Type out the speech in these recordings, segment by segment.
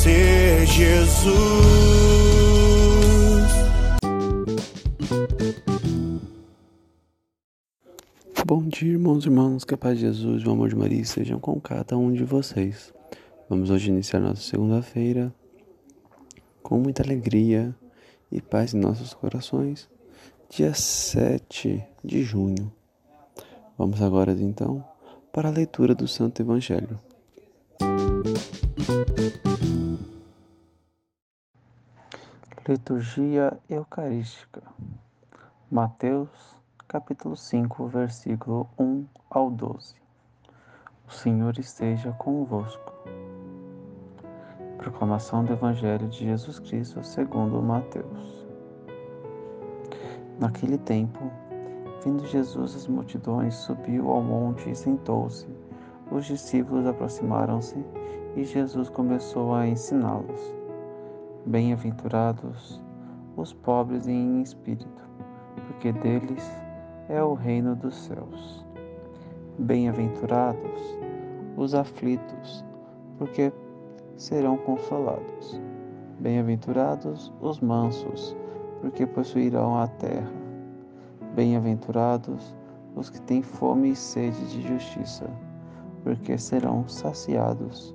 Conhecer Jesus. Bom dia, irmãos e irmãs, que a paz de Jesus e o amor de Maria estejam com cada um de vocês. Vamos hoje iniciar nossa segunda-feira com muita alegria e paz em nossos corações, dia 7 de junho. Vamos agora, então, para a leitura do Santo Evangelho. Liturgia Eucarística Mateus, capítulo 5, versículo 1 ao 12. O Senhor esteja convosco. Proclamação do Evangelho de Jesus Cristo segundo Mateus. Naquele tempo, vindo Jesus as multidões, subiu ao monte e sentou-se. Os discípulos aproximaram-se e Jesus começou a ensiná-los. Bem-aventurados os pobres em espírito, porque deles é o reino dos céus. Bem-aventurados os aflitos, porque serão consolados. Bem-aventurados os mansos, porque possuirão a terra. Bem-aventurados os que têm fome e sede de justiça, porque serão saciados.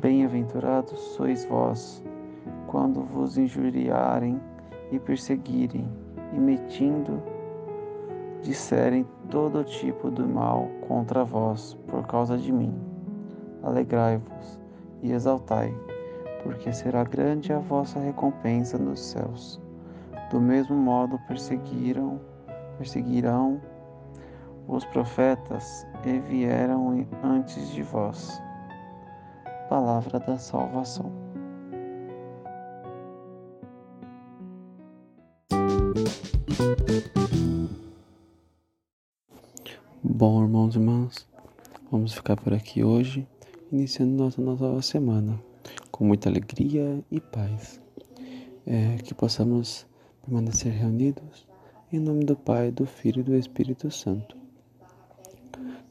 Bem-aventurados sois vós, quando vos injuriarem e perseguirem, e metindo, disserem todo tipo de mal contra vós por causa de mim. Alegrai-vos e exaltai, porque será grande a vossa recompensa nos céus. Do mesmo modo perseguiram, perseguirão os profetas e vieram antes de vós. Palavra da salvação. Bom, irmãos e irmãs, vamos ficar por aqui hoje, iniciando nossa nova semana com muita alegria e paz. É, que possamos permanecer reunidos em nome do Pai, do Filho e do Espírito Santo.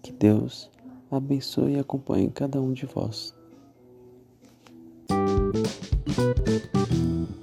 Que Deus abençoe e acompanhe cada um de vós. Thank you.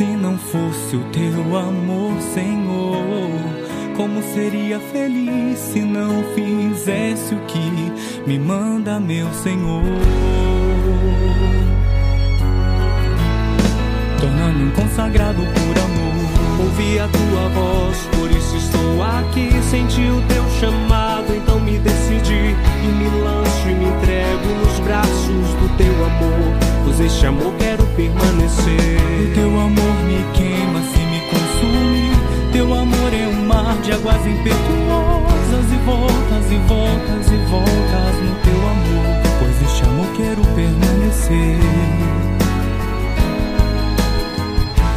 Se não fosse o teu amor, Senhor, como seria feliz se não fizesse o que me manda, meu Senhor? Tornando me consagrado por amor. Ouvi a tua voz, por isso estou aqui. Senti o teu chamado, então me decidi e me lanço e me entrego nos braços do teu amor. Pois este amor quero permanecer. De águas impetuosas